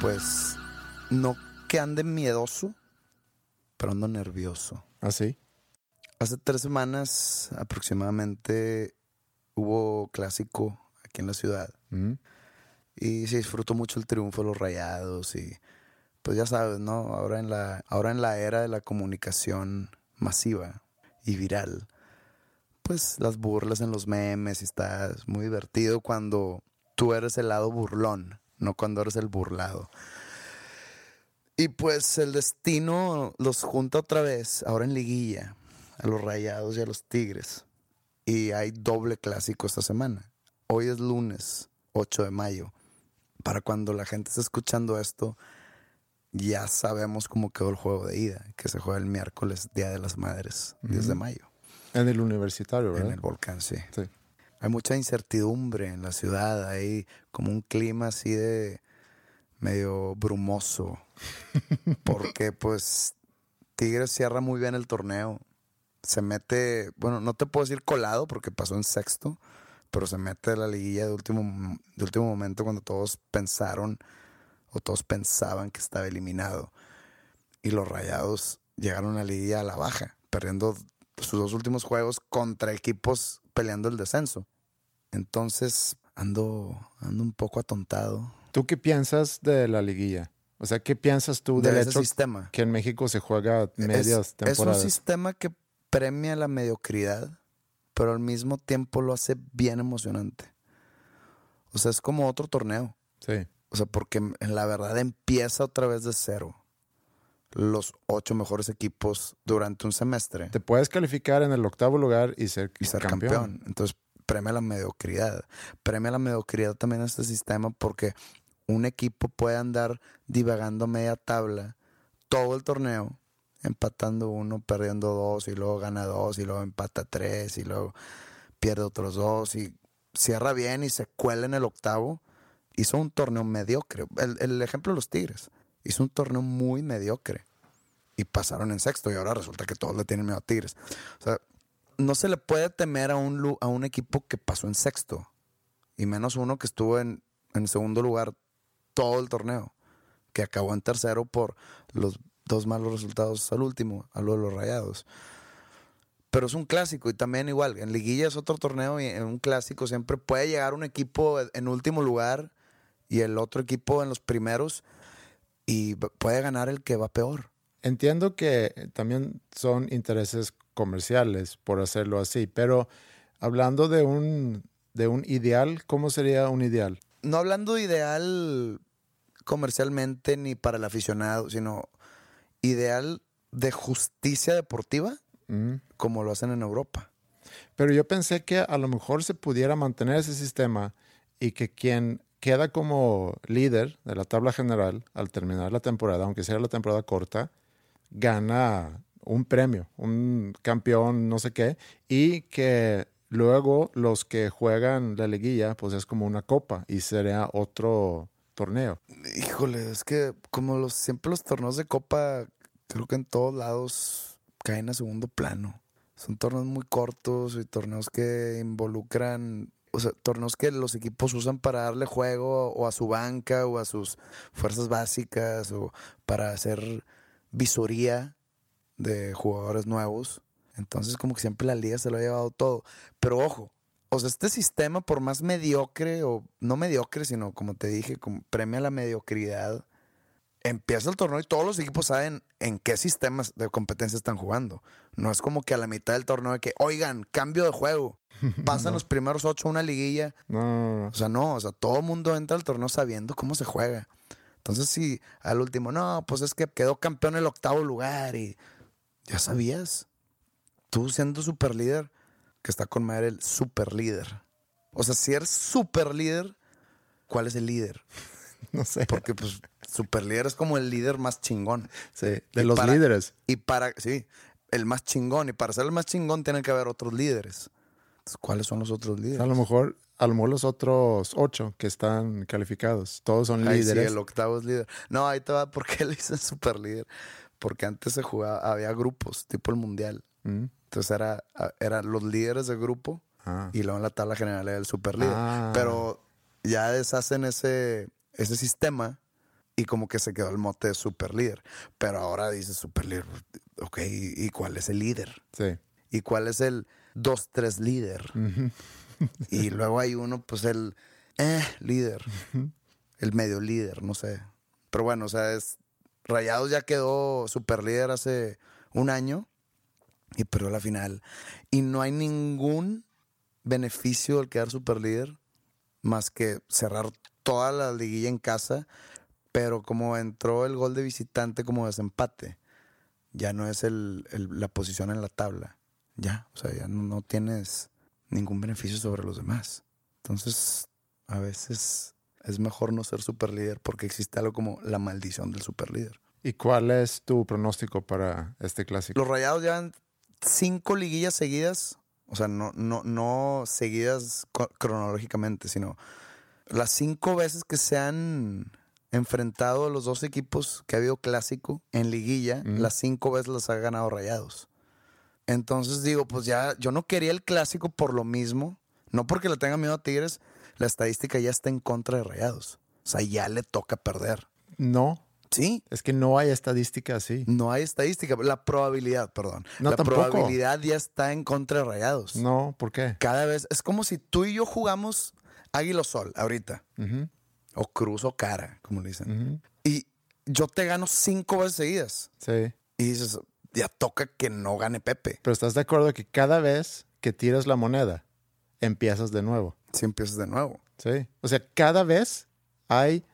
Pues no que ande miedoso, pero ando nervioso. ¿Ah, sí? Hace tres semanas aproximadamente hubo clásico aquí en la ciudad Mm. y se disfrutó mucho el triunfo de los rayados y pues ya sabes, ¿no? Ahora en la, ahora en la era de la comunicación masiva y viral, pues las burlas en los memes y está es muy divertido cuando tú eres el lado burlón, no cuando eres el burlado. Y pues el destino los junta otra vez, ahora en liguilla, a los rayados y a los tigres. Y hay doble clásico esta semana. Hoy es lunes 8 de mayo. Para cuando la gente esté escuchando esto, ya sabemos cómo quedó el juego de ida, que se juega el miércoles, Día de las Madres, 10 de mayo, En el universitario, ¿verdad? en el volcán, sí. Sí. Hay mucha incertidumbre en la ciudad, hay como un clima así de medio brumoso, porque pues Tigres cierra muy bien el torneo, se mete, bueno, no te puedo decir colado porque pasó en sexto, pero se mete a la liguilla de último, de último momento cuando todos pensaron o todos pensaban que estaba eliminado. Y los rayados llegaron a la liguilla a la baja, perdiendo sus dos últimos juegos contra equipos peleando el descenso. Entonces ando, ando un poco atontado ¿Tú qué piensas de la liguilla? O sea, ¿qué piensas tú de del ese hecho sistema. que en México se juega medias es, es un temporadas? sistema que premia la mediocridad, pero al mismo tiempo lo hace bien emocionante. O sea, es como otro torneo. Sí. O sea, porque en la verdad empieza otra vez de cero. Los ocho mejores equipos durante un semestre Te puedes calificar en el octavo lugar y ser, y ser campeón. Entonces, premia la mediocridad. Premia la mediocridad también este sistema porque un equipo puede andar divagando a media tabla todo el torneo, empatando uno, perdiendo dos, y luego gana dos, y luego empata tres, y luego pierde otros dos, y cierra bien y se cuela en el octavo. Hizo un torneo mediocre. El, el ejemplo de los Tigres. Hizo un torneo muy mediocre. Y pasaron en sexto, y ahora resulta que todos le tienen miedo a Tigres. O sea, no se le puede temer a un, a un equipo que pasó en sexto. Y menos uno que estuvo en, en segundo lugar todo el torneo. Que acabó en tercero por los dos malos resultados al último, a lo de los rayados. Pero es un clásico y también igual, en liguilla es otro torneo y en un clásico siempre puede llegar un equipo en último lugar y el otro equipo en los primeros y puede ganar el que va peor. Entiendo que también son intereses comerciales por hacerlo así, pero hablando de un, de un ideal, ¿cómo sería un ideal? no hablando de ideal comercialmente ni para el aficionado, sino ideal de justicia deportiva Mm. como lo hacen en Europa. Pero yo pensé que a lo mejor se pudiera mantener ese sistema y que quien queda como líder de la tabla general al terminar la temporada, aunque sea la temporada corta, gana un premio, un campeón, no sé qué, y que luego los que juegan la liguilla, pues es como una copa y sería otro torneo. Híjole, es que como los siempre los torneos de copa, creo que en todos lados caen a segundo plano. Son torneos muy cortos y torneos que involucran, o sea, torneos que los equipos usan para darle juego o a su banca o a sus fuerzas básicas o para hacer visoría de jugadores nuevos. Entonces como que siempre la liga se lo ha llevado todo. Pero ojo, o sea, este sistema por más mediocre o no mediocre, sino como te dije, como premia la mediocridad, empieza el torneo y todos los equipos saben en qué sistemas de competencia están jugando. No es como que a la mitad del torneo de que, oigan, cambio de juego. Pasan los primeros ocho a una liguilla. No. O sea, no, o sea, todo el mundo entra al torneo sabiendo cómo se juega. Entonces, si al último, no, pues es que quedó campeón en el octavo lugar y ya sabías. Tú siendo super líder, que está con madre el super líder. O sea, si eres super líder, ¿cuál es el líder? No sé. Porque pues super líder es como el líder más chingón. Sí, de Y los para- líderes. Y para, sí, el más chingón. Y para ser el más chingón tiene que haber otros líderes. Entonces, ¿Cuáles son los otros líderes? A lo mejor, a lo mejor los otros ocho que están calificados, todos son sí, líderes. el octavo es líder. No, ahí te va, ¿por qué le dicen super líder? Porque antes se jugaba, había grupos, tipo el mundial. Mm. Entonces era, eran los líderes de grupo Ah. y luego en la tabla general era el super líder. Ah. Pero ya deshacen ese, ese sistema y como que se quedó el mote de super líder. Pero ahora dice super líder. Ok, ¿y cuál es el líder? Sí. ¿Y cuál es el 2-3 líder? y luego hay uno, pues el eh, líder. el medio líder, no sé. Pero bueno, o sea, es. Rayados ya quedó super líder hace un año y perdió la final. Y no hay ningún beneficio al quedar super líder más que cerrar toda la liguilla en casa. Pero como entró el gol de visitante como desempate, ya no es el, el- la posición en la tabla. Ya, o sea, ya no, no tienes ningún beneficio sobre los demás. Entonces, a veces es mejor no ser super líder porque existe algo como la maldición del super líder. ¿Y cuál es tu pronóstico para este clásico? Los rayados llevan cinco liguillas seguidas, o sea, no, no, no seguidas cronológicamente, sino las cinco veces que se han enfrentado los dos equipos que ha habido clásico en liguilla, Mm. las cinco veces las ha ganado rayados. Entonces digo, pues ya, yo no quería el clásico por lo mismo, no porque le tenga miedo a Tigres, la estadística ya está en contra de rayados. O sea, ya le toca perder. No, Sí, es que no hay estadística así. no hay estadística, la probabilidad, perdón. No, la tampoco. probabilidad ya está en contra de Rayados. No, ¿por qué? Cada vez es como si tú y yo jugamos Águila Sol ahorita, o Cruz o Cara, como le dicen. Y yo te gano cinco veces seguidas. Sí. Y dices, ya toca que no gane Pepe. Pero estás de acuerdo que cada vez que tiras la moneda, empiezas de nuevo. Si empiezas de nuevo. Sí. O sea, cada vez hay,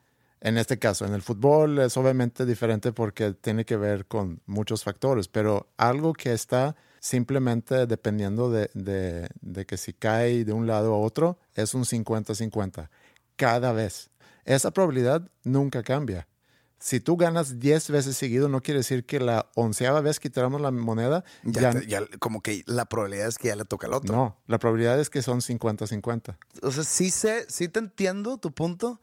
en este caso, en el fútbol es obviamente diferente porque tiene que ver con muchos factores, pero algo que está simplemente dependiendo de, de- de que si cae de un lado a otro, es un 50-50. Cada vez. Esa probabilidad nunca cambia. Si tú ganas 10 veces seguido, no quiere decir que la onceava vez que tiramos la moneda, Ya, ya, te- ya como que la probabilidad es que ya le toca al otro. no. La probabilidad es que son 50-50. O sea, sí sé, sí te entiendo tu punto,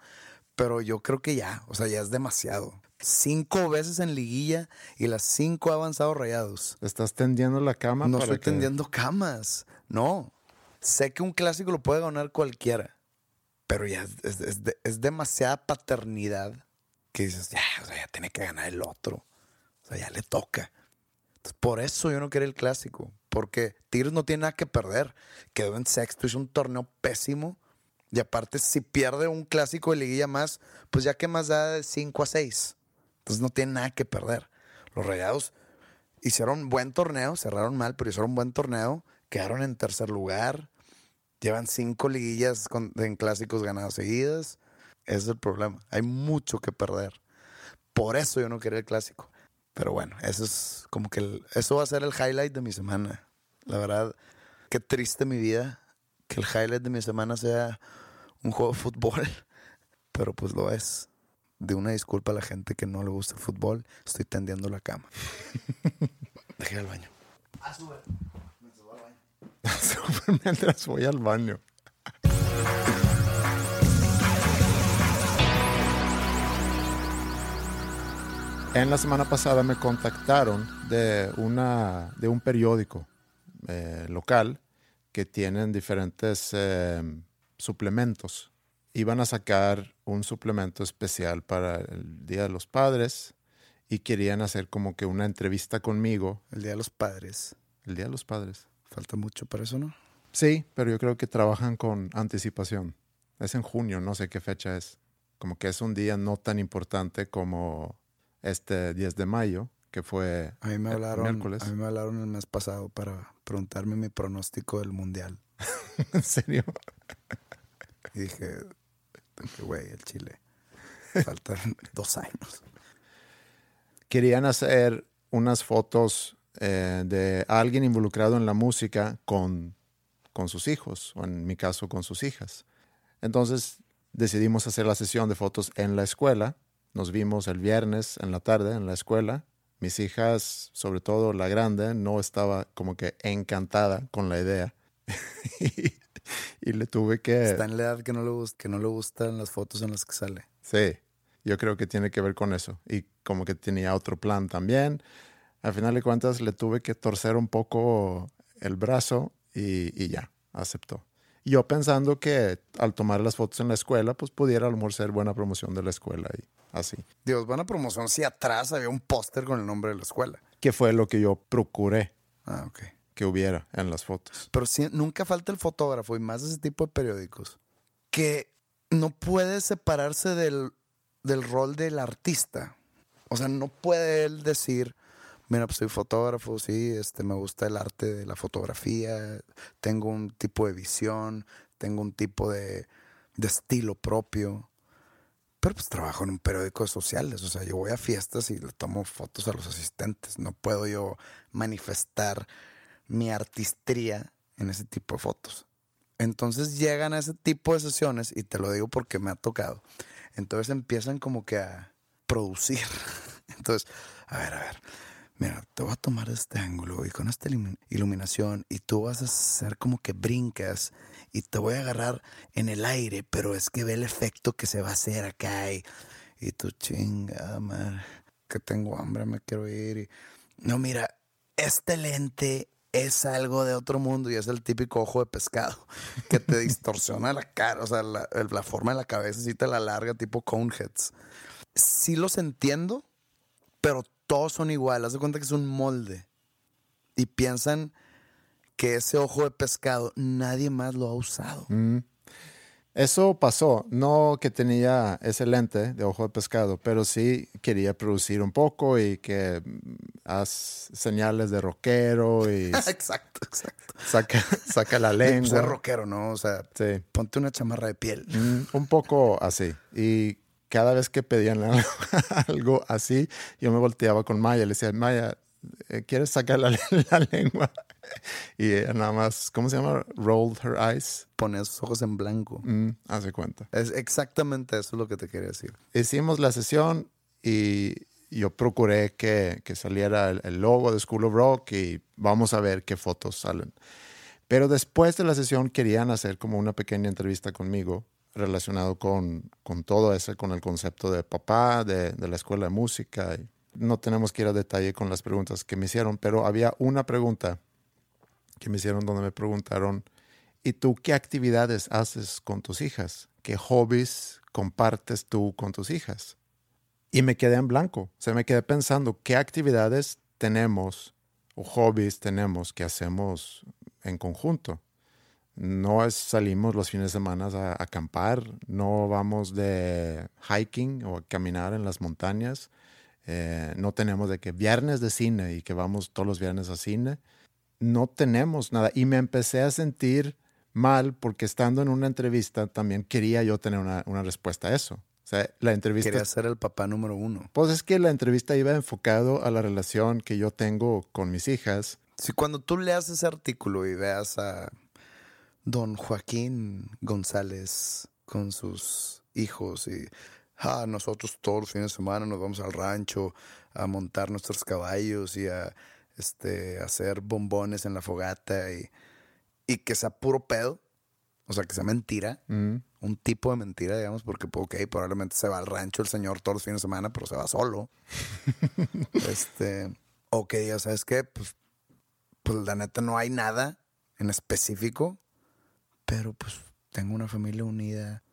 pero yo creo que ya, o sea, ya es demasiado. Cinco veces en liguilla y las cinco ha avanzado rayados. Estás tendiendo la cama No para estoy que- tendiendo camas. No. Sé que un clásico lo puede ganar cualquiera. Pero ya es, es- es demasiada paternidad que dices, ya, o sea, ya tiene que ganar el otro. O sea, ya le toca. Entonces, por eso yo no quería el clásico. Porque Tigres no tiene nada que perder. Quedó en sexto, hizo un torneo pésimo. Y aparte, si pierde un clásico de liguilla más, pues ya que más da de 5 a 6. Entonces no tiene nada que perder. Los rayados hicieron buen torneo, cerraron mal, pero hicieron buen torneo, quedaron en tercer lugar, llevan cinco liguillas con- en clásicos ganados seguidas. Ese es el problema. Hay mucho que perder. Por eso yo no quería el clásico. Pero bueno, eso es como que el- eso va a ser el highlight de mi semana. La verdad, qué triste mi vida que el highlight de mi semana sea un juego de fútbol. Pero pues lo es. De una disculpa a la gente que no le gusta el fútbol. Estoy tendiendo la cama. Dejé al baño. mientras voy al baño. En la semana pasada me contactaron de, una, de un periódico eh, local que tienen diferentes eh, suplementos. Iban a sacar un suplemento especial para el Día de los Padres y querían hacer como que una entrevista conmigo. El Día de los Padres. El Día de los Padres. Falta mucho para eso, ¿no? Sí, pero yo creo que trabajan con anticipación. Es en junio, no sé qué fecha es. Como que es un día no tan importante como este 10 de mayo, que fue A mí me el hablaron, miércoles. a mí me hablaron el mes pasado para preguntarme mi pronóstico del mundial. ¿En serio? Y dije, dije, güey, el Chile. Faltan dos años. Querían hacer unas fotos eh, de alguien involucrado en la música con, con sus hijos, o en mi caso con sus hijas. Entonces decidimos hacer la sesión de fotos en la escuela. Nos vimos el viernes en la tarde en la escuela. Mis hijas, sobre todo la grande, no estaba como que encantada con la idea. y, y le tuve que... Está en la edad que no, le que no le gustan las fotos en las que sale. Sí, yo creo que tiene que ver con eso. Y como que tenía otro plan también. Al final de cuentas le tuve que torcer un poco el brazo y, y ya, aceptó. Y Yo pensando que al tomar las fotos en la escuela, pues pudiera a lo mejor ser buena promoción de la escuela y así. Dios, buena promoción. Si atrás había un póster con el nombre de la escuela. Que fue lo que yo procuré Ah, ok. que hubiera en las fotos. Pero sí, nunca falta el fotógrafo y más de ese tipo de periódicos que no puede separarse del, del rol del artista. O sea, no puede él decir, mira, pues soy fotógrafo, sí, este, me gusta el arte de la fotografía, tengo un tipo de visión, tengo un tipo de, de estilo propio. Pero pues trabajo en un periódico de sociales, o sea, yo voy a fiestas y le tomo fotos a los asistentes. No puedo yo manifestar mi artistría en ese tipo de fotos. Entonces llegan a ese tipo de sesiones, y te lo digo porque me ha tocado. Entonces empiezan como que a producir. Entonces, a ver, a ver, mira, te voy a tomar este ángulo y con esta ilumi- iluminación, y tú vas a hacer como que brincas, y te voy a agarrar en el aire, pero es que ve el efecto que se va a hacer acá, y, y tú chinga, man, que tengo hambre, me quiero ir. No, mira, este lente es algo de otro mundo y es el típico ojo de pescado que te distorsiona la cara, o sea, la forma de la cabeza sí te la larga, tipo coneheads. Sí los entiendo, pero todos son iguales. Haz de cuenta que es un molde. Y piensan que ese ojo de pescado nadie más lo ha usado. Mm. Eso pasó, no que tenía ese lente de ojo de pescado, pero sí quería producir un poco y que mm, haz señales de rockero y exacto, exacto. saca, saca la lengua. es rockero, ¿no? O sea, Sí, ponte una chamarra de piel. Mm, un poco así. Y cada vez que pedían algo, así, yo me volteaba con Maya, le decía, Maya, eh, ¿quieres sacar la, la lengua? Y ella nada más, ¿cómo se llama? Rolled her eyes. Poner sus ojos en blanco. Mm, hace cuenta. Es exactamente eso lo que te quería decir. hicimos la sesión y yo procuré que, que saliera el, el logo de School of Rock y vamos a ver qué fotos salen. Pero después de la sesión querían hacer como una pequeña entrevista conmigo relacionado con, con todo eso, con el concepto de papá, de, de la escuela de música. No tenemos que ir a detalle con las preguntas que me hicieron, pero había una pregunta que me hicieron donde me preguntaron, ¿y tú qué actividades haces con tus hijas? ¿Qué hobbies compartes tú con tus hijas? Y me quedé en blanco. O sea, me quedé pensando, ¿qué actividades tenemos o hobbies tenemos que hacemos en conjunto? No es salimos los fines de semana a, a acampar, no vamos de hiking o a caminar en las montañas, eh, no tenemos de que viernes de cine y que vamos todos los viernes a cine no tenemos nada. Y me empecé a sentir mal porque estando en una entrevista también quería yo tener una, una respuesta a eso. O sea, la entrevista... Quería ser el papá número uno. Pues es que la entrevista iba enfocado a la relación que yo tengo con mis hijas. Si cuando tú leas ese artículo y veas a don Joaquín González con sus hijos y ah, nosotros todos los fines de semana nos vamos al rancho a montar nuestros caballos y a este, hacer bombones en la fogata y, y que sea puro pedo, o sea, que sea mentira, Mm, un tipo de mentira, digamos, porque, ok, probablemente se va al rancho el señor todos los fines de semana, pero se va solo. este, o que diga, ¿sabes qué? Pues pues la neta no hay nada en específico, pero pues tengo una familia unida.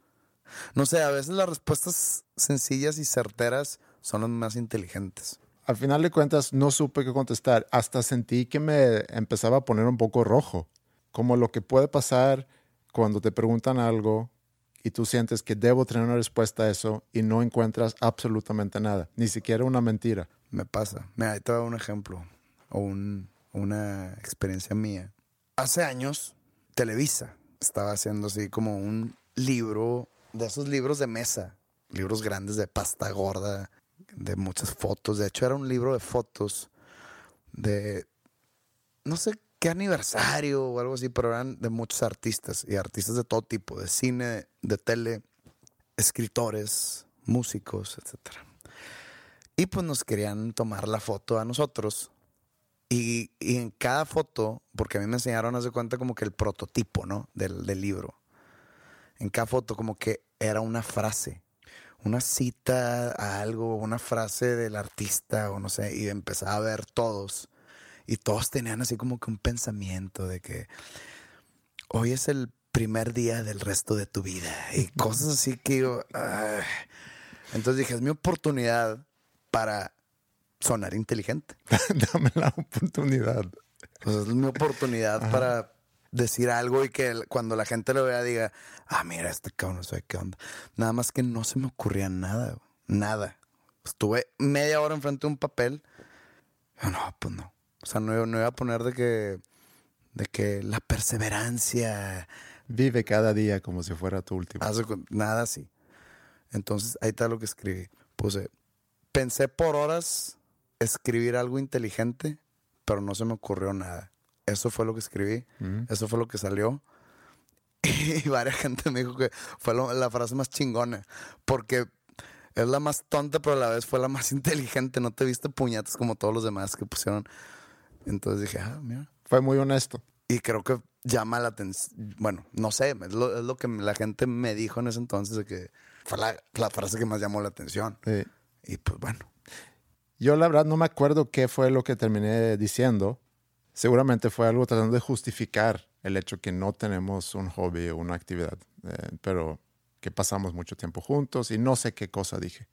No sé, a veces las respuestas sencillas y certeras son las más inteligentes. Al final de cuentas, no supe qué contestar. Hasta sentí que me empezaba a poner un poco rojo. Como lo que puede pasar cuando te preguntan algo y tú sientes que debo tener una respuesta a eso y no encuentras absolutamente nada, ni siquiera una mentira. Me pasa. Mira, ahí te voy a dar un ejemplo o un- una experiencia mía. Hace años, Televisa estaba haciendo así como un libro, de esos libros de mesa, libros grandes de pasta gorda, de muchas fotos. De hecho, era un libro de fotos de, no sé qué aniversario o algo así, pero eran de muchos artistas y artistas de todo tipo, de cine, de tele, escritores, músicos, etcétera. Y pues nos querían tomar la foto a nosotros. Y, y en cada foto, porque a mí me enseñaron, haz de cuenta, como que el prototipo, ¿no? Del, del libro. En cada foto, como que era una frase. Una cita a algo, una frase del artista, o no sé. Y empezaba a ver todos. Y todos tenían así como que un pensamiento de que hoy es el primer día del resto de tu vida. Y cosas así que yo. Entonces dije, es mi oportunidad para sonar inteligente. Dame la oportunidad. Es mi oportunidad para decir algo y que cuando la gente lo vea diga, ah, mira, este cabrón, no sé qué onda. Nada más que no se me ocurría nada, nada. Estuve media hora enfrente de un papel. No, pues no. O sea, no, iba- no iba a poner de que, de que la perseverancia, Vive cada día como si fuera tu último. Nada así. Entonces, ahí está lo que escribí. Puse, pensé por horas escribir algo inteligente, pero no se me ocurrió nada. Eso fue lo que escribí, eso fue lo que salió. Y varias gente me dijo que fue lo- la frase más chingona, porque es la más tonta, pero a la vez fue la más inteligente. No te viste puñetas como todos los demás que pusieron. Entonces dije, ah, mira. Fue muy honesto. Y creo que llama la atención. Bueno, no sé, es lo, es lo que la gente me dijo en ese entonces, de que fue la, la frase que más llamó la atención. Sí. Y pues bueno, Yo la verdad no me acuerdo qué fue lo que terminé diciendo. Seguramente fue algo tratando de justificar el hecho que no tenemos un hobby o una actividad, eh, pero que pasamos mucho tiempo juntos y no sé qué cosa dije.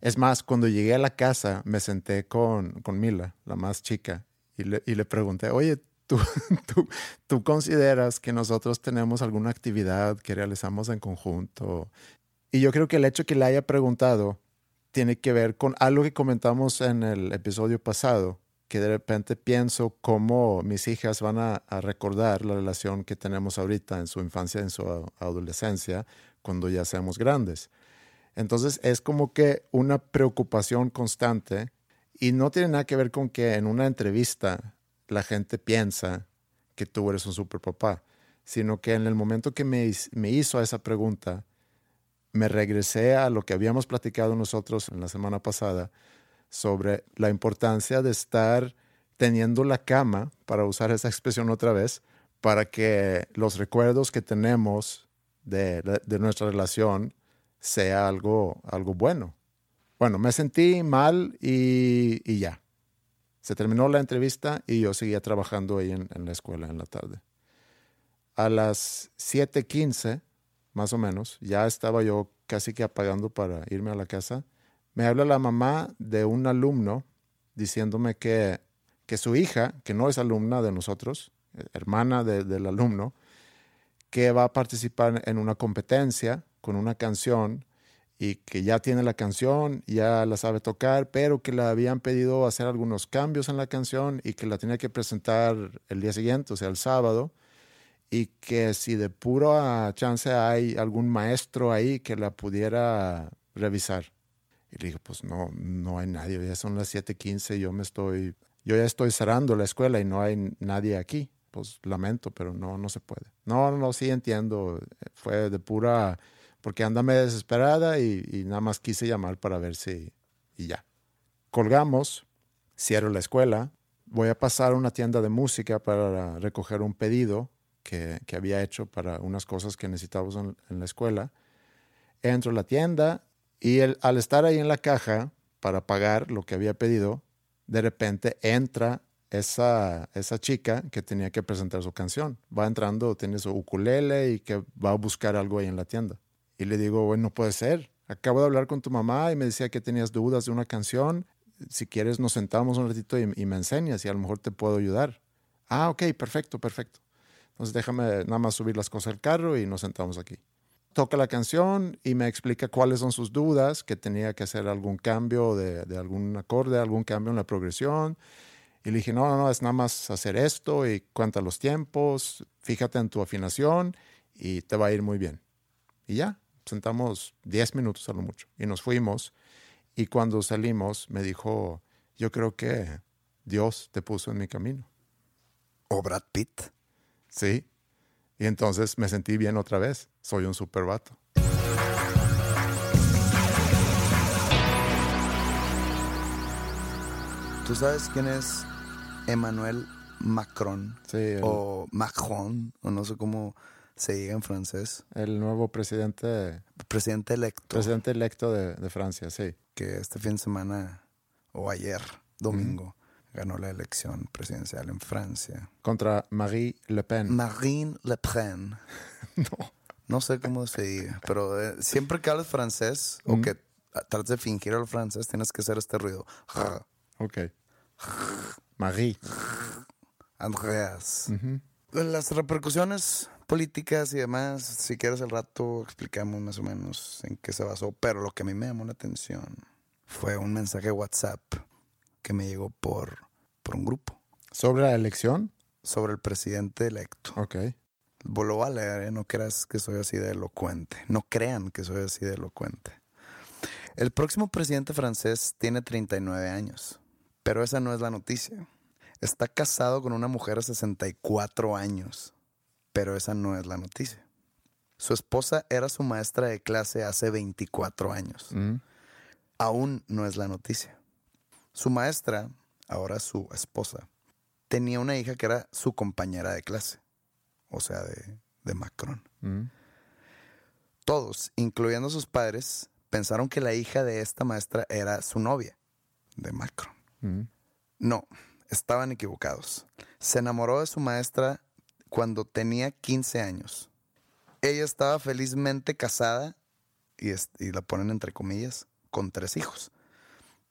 Es más, cuando llegué a la casa me senté con, con Mila, la más chica, y le, y le pregunté, oye, ¿tú, tú, ¿tú consideras que nosotros tenemos alguna actividad que realizamos en conjunto? Y yo creo que el hecho que le haya preguntado tiene que ver con algo que comentamos en el episodio pasado, que de repente pienso cómo mis hijas van a, recordar la relación que tenemos ahorita en su infancia, en su adolescencia, cuando ya seamos grandes. Entonces es como que una preocupación constante y no tiene nada que ver con que en una entrevista la gente piensa que tú eres un super papá, sino que en el momento que me, me hizo esa pregunta, me regresé a lo que habíamos platicado nosotros en la semana pasada sobre la importancia de estar teniendo la cama, para usar esa expresión otra vez, para que los recuerdos que tenemos de, nuestra relación sea algo, algo bueno. Bueno, me sentí mal y, y ya. Se terminó la entrevista y yo seguía trabajando ahí en, en la escuela en la tarde. A las 7:15, más o menos, ya estaba yo casi que apagando para irme a la casa. Me habla la mamá de un alumno diciéndome que, que su hija, que no es alumna de nosotros, eh, hermana de- del alumno, que va a participar en una competencia con una canción y que ya tiene la canción, ya la sabe tocar, pero que le habían pedido hacer algunos cambios en la canción y que la tenía que presentar el día siguiente, o sea, el sábado, y que si de pura chance hay algún maestro ahí que la pudiera revisar. Y le dije, pues no, no hay nadie, ya son las 7:15, yo me estoy, yo ya estoy cerrando la escuela y no hay nadie aquí. Pues lamento, pero no, no se puede. No, no, sí entiendo, fue de pura, porque andame desesperada y, y nada más quise llamar para ver si, y ya. Colgamos, cierro la escuela, voy a pasar a una tienda de música para recoger un pedido que, había hecho para unas cosas que necesitábamos en, en la escuela. Entro a la tienda y el- al estar ahí en la caja para pagar lo que había pedido, de repente entra esa, esa chica que tenía que presentar su canción. Va entrando, tiene su ukulele y que va a buscar algo ahí en la tienda. Y le digo, bueno, no puede ser. Acabo de hablar con tu mamá y me decía que tenías dudas de una canción. Si quieres, nos sentamos un ratito y, y me enseñas y a lo mejor te puedo ayudar. Ah, ok, perfecto, perfecto. Entonces déjame nada más subir las cosas al carro y nos sentamos aquí. Toca la canción y me explica cuáles son sus dudas, que tenía que hacer algún cambio de, algún acorde, algún cambio en la progresión. Y le dije, no, no, no, es nada más hacer esto y cuenta los tiempos, fíjate en tu afinación y te va a ir muy bien. Y ya, sentamos 10 minutos a lo mucho y nos fuimos. Y cuando salimos me dijo, yo creo que Dios te puso en mi camino. O Brad Pitt. Sí. Y entonces me sentí bien otra vez. Soy un super vato. ¿Tú sabes quién es Emmanuel Macron? Sí, el, O Macron, o no sé cómo se diga en francés. el nuevo presidente, Presidente electo. presidente electo de, de Francia, sí. que este fin de semana, o ayer, domingo, ganó la elección presidencial en Francia. Contra Marie Le Pen. Marine Le Pen. no. No sé cómo se diga, pero eh, siempre que hables francés o que trates de fingir el francés, tienes que hacer este ruido. Ok. Marie. Andreas. Las repercusiones políticas y demás, si quieres al rato explicamos más o menos en qué se basó, pero lo que a mí me llamó la atención fue un mensaje de WhatsApp que me llegó por, por un grupo ¿Sobre la elección? sobre el presidente electo. Ok. Lo a leer, ¿eh? no creas que soy así de elocuente. No crean que soy así de elocuente. El próximo presidente francés tiene 39 años, pero esa no es la noticia. Está casado con una mujer de 64 años, pero esa no es la noticia. Su esposa era su maestra de clase hace 24 años. Mm. Aún no es la noticia. Su maestra, ahora su esposa, tenía una hija que era su compañera de clase, o sea, de, de Macron. Mm. Todos, incluyendo sus padres, pensaron que la hija de esta maestra era su novia, de Macron. Mm. No, estaban equivocados. Se enamoró de su maestra cuando tenía 15 años. Ella estaba felizmente casada, y, es- y la ponen entre comillas, con tres hijos.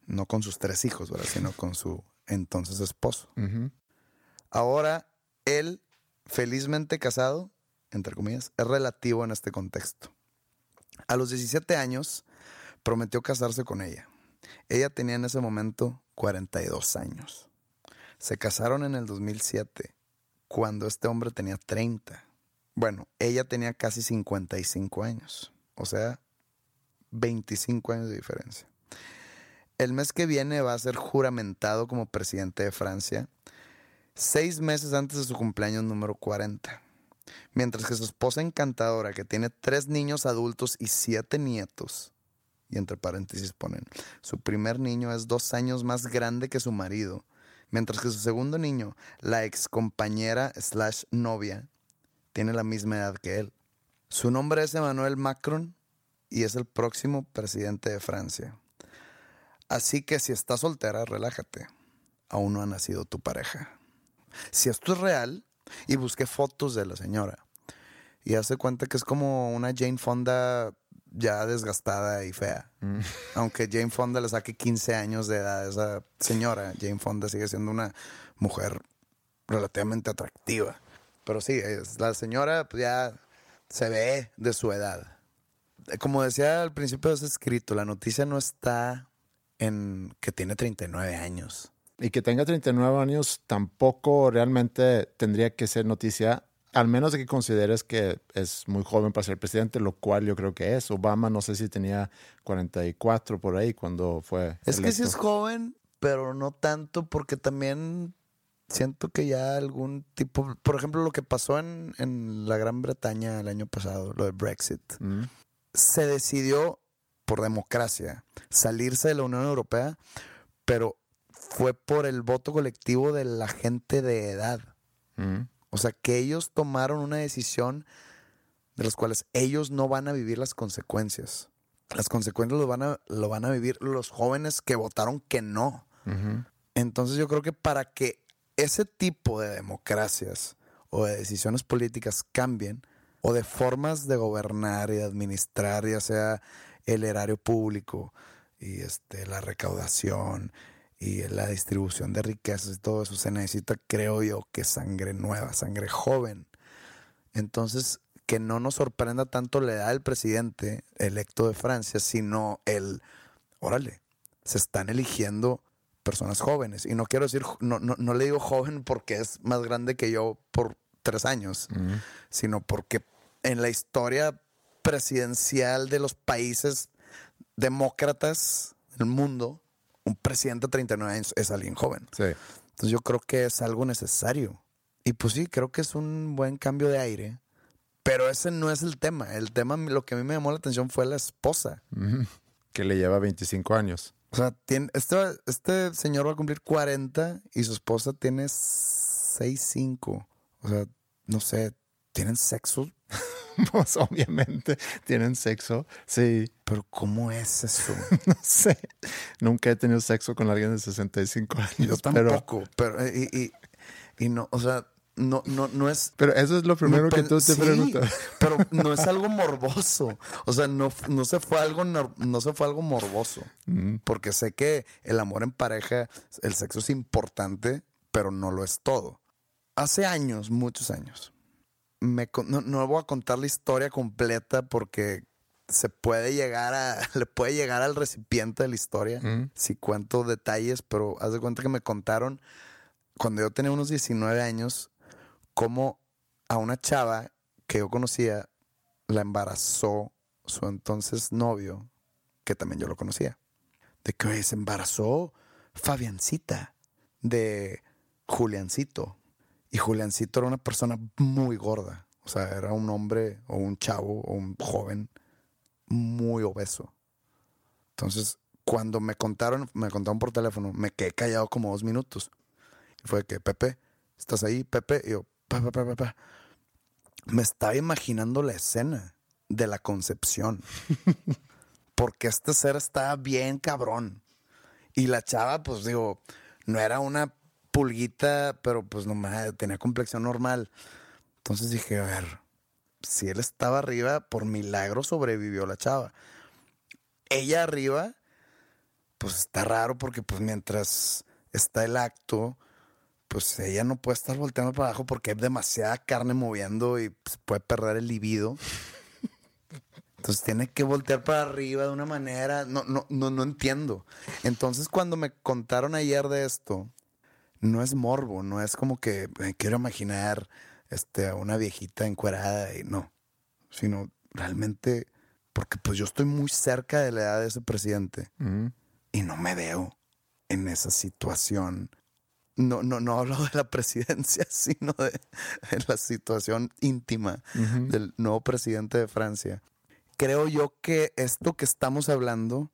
No con sus tres hijos, ¿verdad? sino con su entonces esposo. Ahora, él, felizmente casado, entre comillas, es relativo en este contexto. A los 17 años, prometió casarse con ella. Ella tenía en ese momento 42 años. Se casaron en el 2007, cuando este hombre tenía 30. Bueno, ella tenía casi 55 años, o sea, 25 años de diferencia. El mes que viene va a ser juramentado como presidente de Francia seis meses antes de su cumpleaños número 40. Mientras que su esposa encantadora, que tiene tres niños adultos y siete nietos, y entre paréntesis ponen, su primer niño es dos años más grande que su marido, mientras que su segundo niño, la ex compañera slash novia, tiene la misma edad que él. Su nombre es Emmanuel Macron y es el próximo presidente de Francia. Así que si estás soltera, relájate. Aún no ha nacido tu pareja. Si esto es real, y busqué fotos de la señora, y hace cuenta que es como una Jane Fonda ya desgastada y fea. Aunque Jane Fonda le saque 15 años de edad a esa señora, Jane Fonda sigue siendo una mujer relativamente atractiva. Pero sí, es- la señora pues, ya se ve de su edad. Como decía al principio de ese escrito, la noticia no está en que tiene 39 años. Y que tenga 39 años tampoco realmente tendría que ser noticia, al menos de que consideres que es muy joven para ser presidente, lo cual yo creo que es. Obama no sé si tenía 44 por ahí cuando fue. Es que sí electo. es joven, pero no tanto porque también siento que ya algún tipo, por ejemplo, lo que pasó en, en la Gran Bretaña el año pasado, lo de Brexit, Mm. se decidió por democracia salirse de la Unión Europea, pero fue por el voto colectivo de la gente de edad. Mm. O sea, que ellos tomaron una decisión de las cuales ellos no van a vivir las consecuencias. Las consecuencias lo van a, lo van a vivir los jóvenes que votaron que no. Entonces yo creo que para que ese tipo de democracias o de decisiones políticas cambien, o de formas de gobernar y de administrar, ya sea el erario público y este, la recaudación y la distribución de riquezas y todo eso, se necesita, creo yo, que sangre nueva, sangre joven. Entonces, que no nos sorprenda tanto la edad del presidente electo de Francia, sino el, órale, se están eligiendo personas jóvenes. Y no quiero decir, no, no, no le digo joven porque es más grande que yo por tres años, sino porque en la historia presidencial de los países demócratas del mundo, un presidente de 39 años es alguien joven. Entonces yo creo que es algo necesario. Y pues sí, creo que es un buen cambio de aire. Pero ese no es el tema. El tema, lo que a mí me llamó la atención fue la esposa. Que le lleva 25 años. O sea, tiene, este, este señor va a cumplir 40 y su esposa tiene 6'5. O sea, no sé, ¿tienen sexo? Pues obviamente tienen sexo, sí. Pero ¿cómo es eso? no sé. Nunca he tenido sexo con alguien de 65 años. Yo tampoco, pero, pero y, y, y, no, o sea, no, no, no es. Pero eso es lo primero que tú te preguntas. Pero no es algo morboso. O sea, no, no se fue algo, no, se fue algo morboso. Mm. Porque sé que el amor en pareja, el sexo es importante, pero no lo es todo. Hace años, muchos años, me, no, no voy a contar la historia completa porque se puede llegar a, le puede llegar al recipiente de la historia mm. si cuento detalles, pero haz de cuenta que me contaron cuando yo tenía unos 19 años, cómo a una chava que yo conocía la embarazó su entonces novio, que también yo lo conocía. De que se embarazó Fabiancita de Juliancito. Y Juliancito era una persona muy gorda. O sea, era un hombre o un chavo o un joven muy obeso. Entonces, cuando me contaron, me contaron por teléfono, me quedé callado como dos minutos. Y fue que, Pepe, ¿estás ahí? Pepe, y yo, me estaba imaginando la escena de la concepción. Porque este ser estaba bien cabrón. Y la chava, pues digo, no era una pulguita, pero pues nomás tenía complexión normal. Entonces dije, a ver, si él estaba arriba, por milagro sobrevivió la chava. Ella arriba, pues está raro porque pues mientras está el acto, pues ella no puede estar volteando para abajo porque hay demasiada carne moviendo y se puede perder el libido. Entonces tiene que voltear para arriba de una manera. No, no, no, no entiendo. Entonces, cuando me contaron ayer de esto, no es morbo, no es como que me quiero imaginar este, a una viejita encuerada y no. Sino realmente, porque pues yo estoy muy cerca de la edad de ese presidente y no me veo en esa situación no, no, no hablo de la presidencia, sino de, la situación íntima del nuevo presidente de Francia. Creo yo que esto que estamos hablando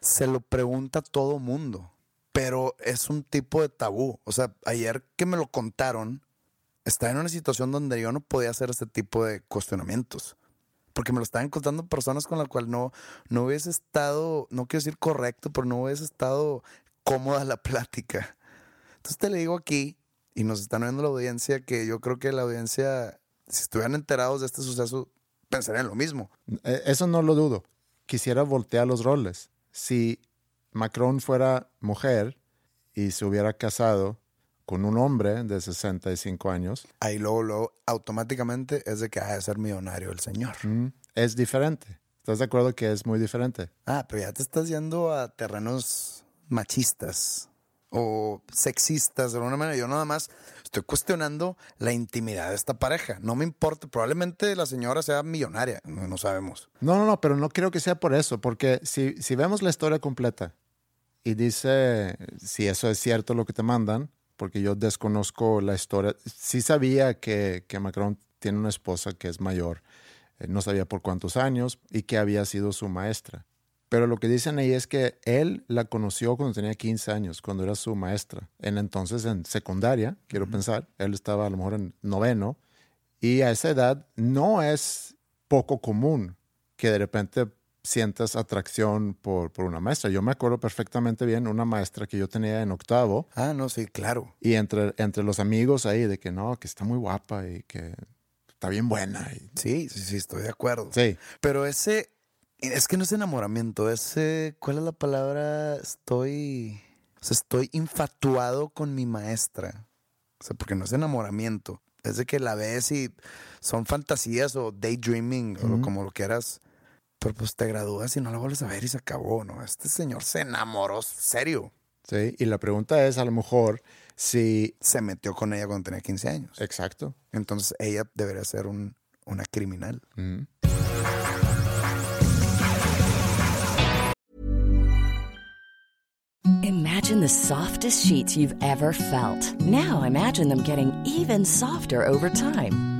se lo pregunta todo mundo, pero es un tipo de tabú. O sea, ayer que me lo contaron, estaba en una situación donde yo no podía hacer este tipo de cuestionamientos. Porque me lo estaban contando personas con las cuales no, no hubiese estado, no quiero decir correcto, pero no hubiese estado cómoda la plática. Entonces te le digo aquí, y nos están viendo la audiencia, que yo creo que la audiencia, si estuvieran enterados de este suceso, pensarían lo mismo. Eh, eso no lo dudo. Quisiera voltear los roles. Si Macron fuera mujer y se hubiera casado con un hombre de 65 años. Ahí luego, luego automáticamente es de que ha de ser millonario el señor. Mm, es diferente. ¿Estás de acuerdo que es muy diferente? Ah, pero ya te estás yendo a terrenos machistas o sexistas de alguna manera. Yo nada más estoy cuestionando la intimidad de esta pareja. No me importa. Probablemente la señora sea millonaria. No, sabemos. No, no, no, pero no creo que sea por eso. Porque si, si vemos la historia completa y dice si eso es cierto lo que te mandan, porque yo desconozco la historia. Sí sabía que, que Macron tiene una esposa que es mayor. Eh, no sabía por cuántos años y que había sido su maestra. Pero lo que dicen ahí es que él la conoció cuando tenía 15 años, cuando era su maestra. En entonces en secundaria, quiero pensar. Él estaba a lo mejor en noveno. Y a esa edad no es poco común que de repente sientas atracción por, por una maestra. Yo me acuerdo perfectamente bien una maestra que yo tenía en octavo. Ah, no, sí, claro. Y entre, entre los amigos ahí de que no, que está muy guapa y que está bien buena. Y... Sí, sí, sí, estoy de acuerdo. Sí. Pero ese, es que no es enamoramiento, ese, ¿cuál es la palabra? Estoy, o sea, estoy infatuado con mi maestra. O sea, porque no es enamoramiento. Es de que la ves y son fantasías o daydreaming o como lo quieras. Pero pues te gradúas y no la vuelves a ver y se acabó, ¿no? Este señor se enamoró, serio. Sí, y la pregunta es a lo mejor si... Se metió con ella cuando tenía 15 años. Exacto. Entonces ella debería ser un, una criminal. Ujú. Imagine the softest sheets you've ever felt. Now imagine them getting even softer over time.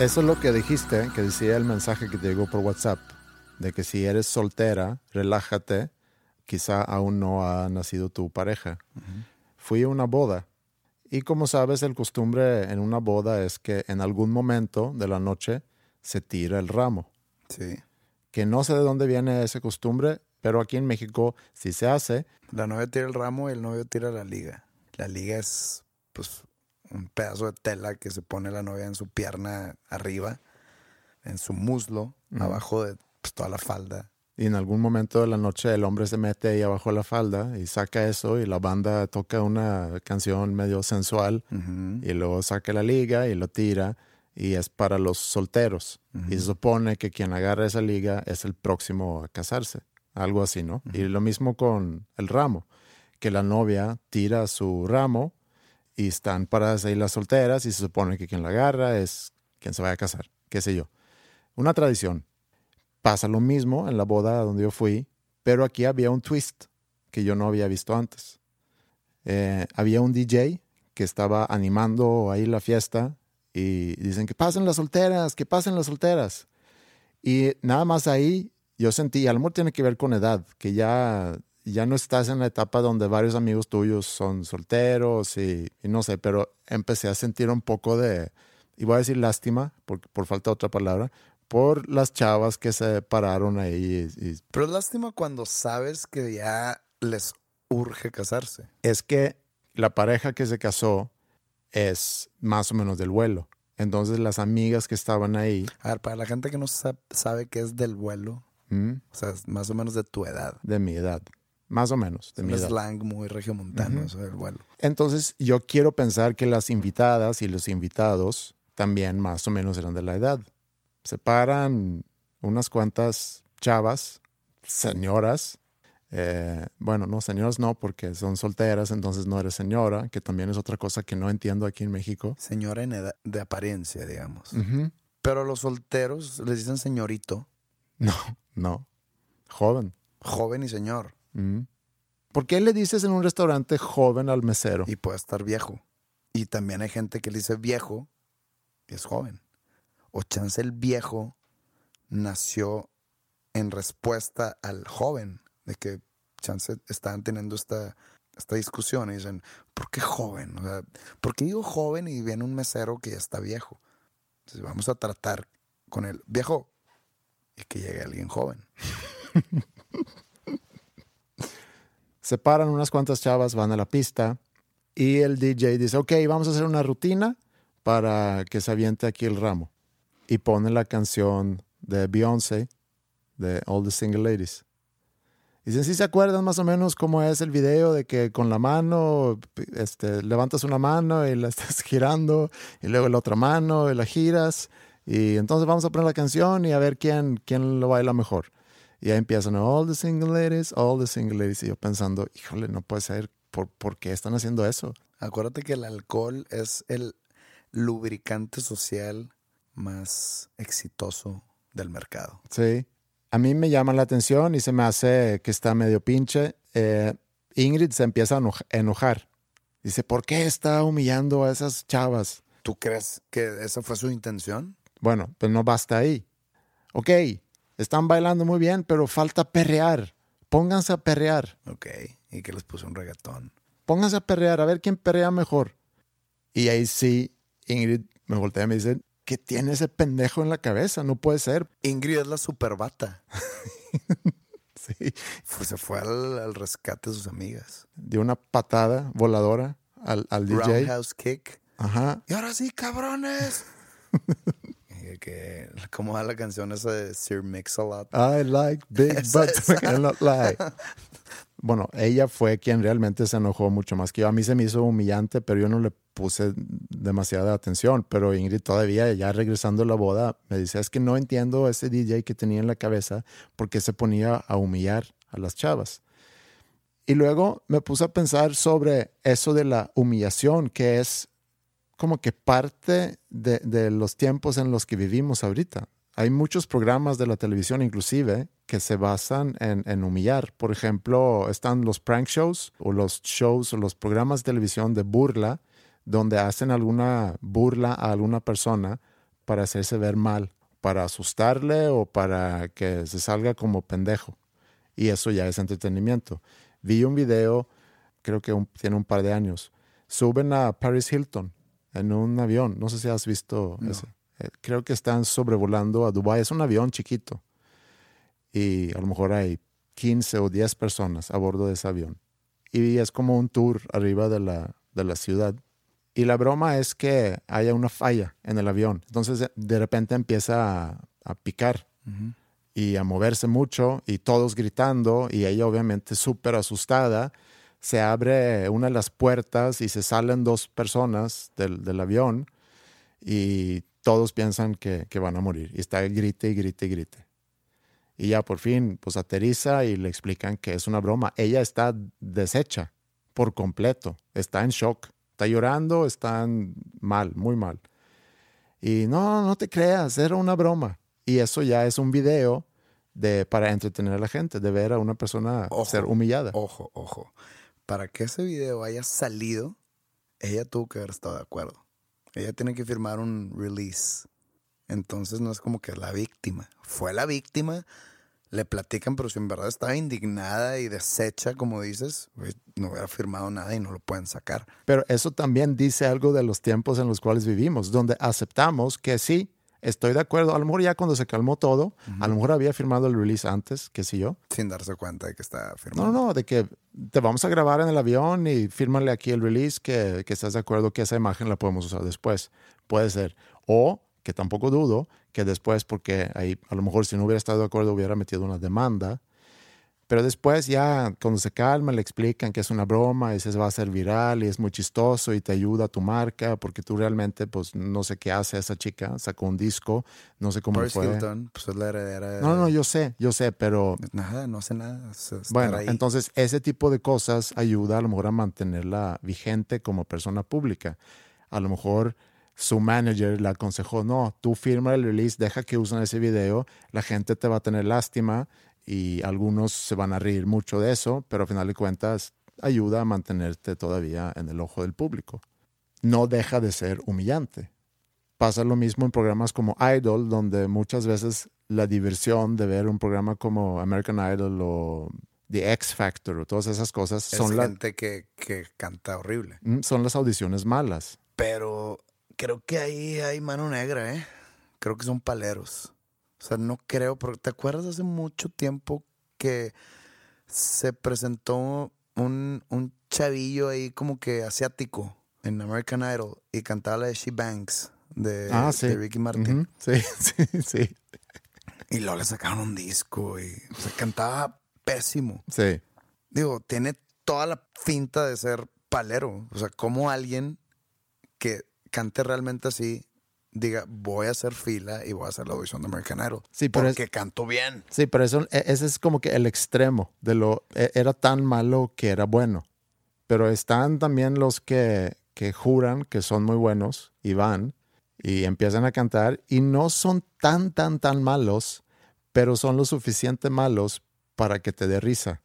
Eso es lo que dijiste, que decía el mensaje que te llegó por WhatsApp, de que si eres soltera, relájate, quizá aún no ha nacido tu pareja. Fui a una boda y como sabes, el costumbre en una boda es que en algún momento de la noche se tira el ramo. Sí. Que no sé de dónde viene esa costumbre, pero aquí en México sí se hace. La novia tira el ramo y el novio tira la liga. La liga es, pues, un pedazo de tela que se pone la novia en su pierna arriba, en su muslo, abajo de pues, toda la falda. Y en algún momento de la noche el hombre se mete ahí abajo de la falda y saca eso y la banda toca una canción medio sensual y luego saca la liga y lo tira y es para los solteros. Y se supone que quien agarra esa liga es el próximo a casarse. Algo así, ¿no? Y lo mismo con el ramo, que la novia tira su ramo y están paradas ahí las solteras y se supone que quien la agarra es quien se vaya a casar, qué sé yo. Una tradición. Pasa lo mismo en la boda donde yo fui, pero aquí había un twist que yo no había visto antes. Eh, había un DJ que estaba animando ahí la fiesta y dicen que pasen las solteras, que pasen las solteras. Y nada más ahí yo sentí, a lo mejor tiene que ver con edad, que ya, ya no estás en la etapa donde varios amigos tuyos son solteros y, y no sé, pero empecé a sentir un poco de, y voy a decir lástima, por, por falta de otra palabra, por las chavas que se pararon ahí. y- y Pero es lástima cuando sabes que ya les urge casarse. es que la pareja que se casó es más o menos del vuelo. Entonces las amigas que estaban ahí, A ver, para la gente que no sa- sabe qué es del vuelo, ¿m? o sea, es más o menos de tu edad. de mi edad, más o menos de Es mi un edad. slang muy regiomontano, eso del vuelo. Entonces yo quiero pensar que las invitadas y los invitados también más o menos eran de la edad. Se paran unas cuantas chavas, señoras, eh, bueno, no, señoras no, porque son solteras, entonces no eres señora, que también es otra cosa que no entiendo aquí en México. Señora en edad de apariencia, digamos. Pero los solteros les dicen señorito, No, no, joven. joven y señor. Mm. ¿Por qué le dices en un restaurante joven al mesero? Y puede estar viejo. Y también hay gente que le dice viejo y es joven. O chance el viejo nació en respuesta al joven, de que chance estaban teniendo esta, esta discusión y dicen, ¿por qué joven? O sea, ¿por qué digo joven y viene un mesero que ya está viejo? Entonces vamos a tratar con el viejo y que llegue alguien joven. Se paran unas cuantas chavas, van a la pista y el DJ dice, ok, vamos a hacer una rutina para que se aviente aquí el ramo. Y pone la canción de Beyoncé, de All the Single Ladies. Dicen, si se acuerdan más o menos cómo es el video de que con la mano este, levantas una mano y la estás girando y luego la otra mano y la giras y entonces vamos a poner la canción y a ver quién, quién lo baila mejor. Y ahí empiezan all the single ladies, all the single ladies y yo pensando, híjole, no puede ser, ¿por, ¿por qué están haciendo eso? Acuérdate que el alcohol es el lubricante social más exitoso del mercado. Sí. A mí me llama la atención y se me hace que está medio pinche. Eh, Ingrid se empieza a enojar. Dice, ¿por qué está humillando a esas chavas? ¿Tú crees que esa fue su intención? Bueno, pues no basta ahí. Ok, están bailando muy bien, pero falta perrear. Pónganse a perrear. Ok, y que les puso un reggaetón. Pónganse a perrear, a ver quién perrea mejor. Y ahí sí, Ingrid me voltea y me dice, ¿qué tiene ese pendejo en la cabeza? No puede ser. Ingrid es la superbata. sí. se fue al, rescate de sus amigas. Dio una patada voladora al, al DJ. Roundhouse kick. Ajá. Y ahora sí, cabrones. que, ¿Cómo va la canción esa de Sir Mix-a-Lot? I like big butts, I cannot lie. Bueno, ella fue quien realmente se enojó mucho más que yo. A mí se me hizo humillante, pero yo no le puse demasiada atención. Pero Ingrid todavía, ya regresando a la boda, me dice, es que no entiendo ese DJ que tenía en la cabeza porque se ponía a humillar a las chavas. Y luego me puse a pensar sobre eso de la humillación, que es como que parte de, los tiempos en los que vivimos ahorita. Hay muchos programas de la televisión inclusive que se basan en, humillar. Por ejemplo, están los prank shows o los shows o los programas de televisión de burla donde hacen alguna burla a alguna persona para hacerse ver mal, para asustarle o para que se salga como pendejo. Y eso ya es entretenimiento. Vi un video, creo que tiene un par de años. Suben a Paris Hilton en un avión. No sé si has visto ese. Eh, creo que están sobrevolando a Dubái. Es un avión chiquito. Y a lo mejor hay 15 o 10 personas a bordo de ese avión. Y es como un tour arriba de la, de la ciudad. Y la broma es que haya una falla en el avión. Entonces de repente empieza a, picar y a moverse mucho y todos gritando y ella obviamente súper asustada se abre una de las puertas y se salen dos personas del, avión y todos piensan que, van a morir. Y está grite y grite y grite. Y ya por fin, pues aterriza y le explican que es una broma. Ella está deshecha por completo, está en shock, está llorando, está mal, muy mal. Y no, no te creas, era una broma. Y eso ya es un video de, para entretener a la gente, de ver a una persona ser humillada. Ojo, ojo para que ese video haya salido, ella tuvo que haber estado de acuerdo. Ella tiene que firmar un release. Entonces no es como que la víctima. Fue la víctima, le platican, pero si en verdad estaba indignada y deshecha, como dices, no hubiera firmado nada y no lo pueden sacar. Pero eso también dice algo de los tiempos en los cuales vivimos, donde aceptamos que sí, estoy de acuerdo. A lo mejor ya cuando se calmó todo, a lo mejor había firmado el release antes, qué sé yo. Sin darse cuenta de que está firmado. No, no, de que te vamos a grabar en el avión y fírmale aquí el release que, que estás de acuerdo que esa imagen la podemos usar después. Puede ser. O, que tampoco dudo, que después, porque ahí a lo mejor si no hubiera estado de acuerdo hubiera metido una demanda pero después ya cuando se calma le explican que es una broma y se va a hacer viral y es muy chistoso y te ayuda a tu marca porque tú realmente pues no sé qué hace esa chica, sacó un disco, no sé cómo fue. pues es la heredera. No, no, yo sé, yo sé, pero... Nada, no hace nada. Bueno, entonces ese tipo de cosas ayuda a lo mejor a mantenerla vigente como persona pública. A lo mejor su manager le aconsejó, no, tú firma el release, deja que usen ese video, la gente te va a tener lástima y algunos se van a reír mucho de eso, pero a final de cuentas ayuda a mantenerte todavía en el ojo del público. No deja de ser humillante. Pasa lo mismo en programas como Idol, donde muchas veces la diversión de ver un programa como American Idol o The X Factor o todas esas cosas son la gente que, que canta horrible. Mm, son las audiciones malas. Pero creo que ahí hay mano negra, ¿eh? Creo que son paleros. O sea, no creo, porque ¿te acuerdas hace mucho tiempo que se presentó un, un chavillo ahí como que asiático en American Idol y cantaba la de She Banks de, ah, Ricky Martin? Sí, sí, sí. Y luego le sacaron un disco y se cantaba pésimo. Sí. Digo, tiene toda la finta de ser palero. O sea, como alguien que cante realmente así diga, voy a hacer fila y voy a hacer la audición de American Idol. Sí, pero porque canto bien. Sí, pero eso, e- ese es como que el extremo de lo, e- era tan malo que era bueno. Pero están también los que, que juran que son muy buenos y van y empiezan a cantar y no son tan, tan, tan malos, pero son lo suficiente malos para que te dé risa.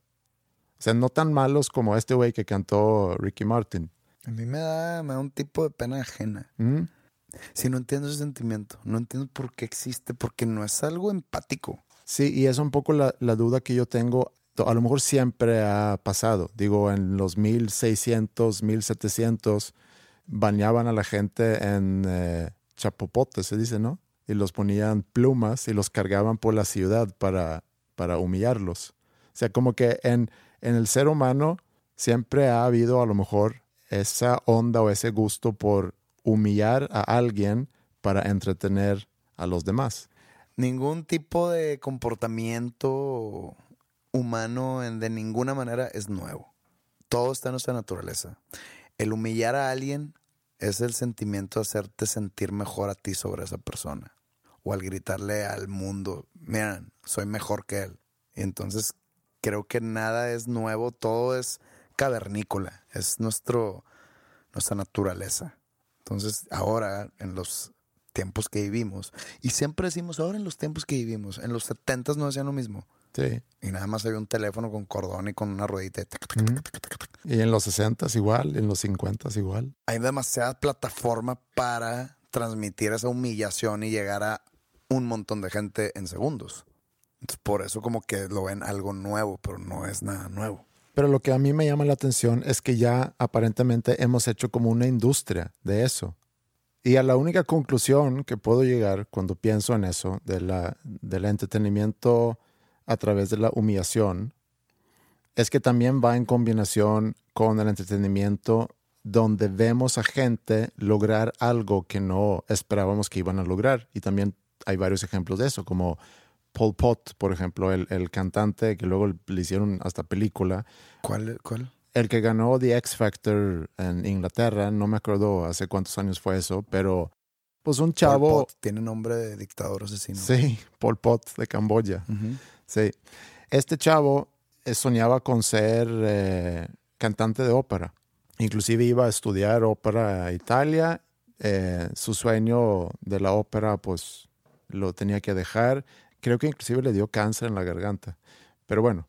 O sea, no tan malos como este güey que cantó Ricky Martin. A mí me da, me da un tipo de pena ajena. ¿Mm? Si no entiendo ese sentimiento, no entiendo por qué existe, porque no es algo empático. Sí, y es un poco la, la duda que yo tengo. A lo mejor siempre ha pasado. Digo, en los 1600, 1700, bañaban a la gente en eh, chapopotes, se dice, ¿no? Y los ponían plumas y los cargaban por la ciudad para, para humillarlos. O sea, como que en, en el ser humano siempre ha habido a lo mejor esa onda o ese gusto por humillar a alguien para entretener a los demás. Ningún tipo de comportamiento humano en- de ninguna manera es nuevo. Todo está en nuestra naturaleza. El humillar a alguien es el sentimiento de hacerte sentir mejor a ti sobre esa persona. O al gritarle al mundo, miren, soy mejor que él. Y entonces creo que nada es nuevo, todo es cavernícola, es nuestro, nuestra naturaleza. Entonces ahora, en los tiempos que vivimos, y siempre decimos, ahora en los tiempos que vivimos, en los 70 no hacían lo mismo. Sí. Y nada más había un teléfono con cordón y con una ruedita. de tac, tac, tac. Y en los 60 igual, en los 50 igual. Hay demasiada plataforma para transmitir esa humillación y llegar a un montón de gente en segundos. Entonces, por eso como que lo ven algo nuevo, pero no es nada nuevo. Pero lo que a mí me llama la atención es que ya aparentemente hemos hecho como una industria de eso. Y a la única conclusión que puedo llegar cuando pienso en eso, de la, del entretenimiento a través de la humillación, es que también va en combinación con el entretenimiento donde vemos a gente lograr algo que no esperábamos que iban a lograr. Y también hay varios ejemplos de eso, como Pol Pot, por ejemplo, el, el cantante que luego le hicieron hasta película, ¿Cuál? cuál? el que ganó The X Factor en Inglaterra, no me acuerdo hace cuántos años fue eso, pero pues un chavo, Pot tiene nombre de dictador asesino. sí, Pol Pot de Camboya, Ujú. sí. Este chavo eh, soñaba con ser eh, cantante de ópera, inclusive iba a estudiar ópera a Italia, eh, su sueño de la ópera pues lo tenía que dejar, creo que inclusive le dio cáncer en la garganta, pero bueno,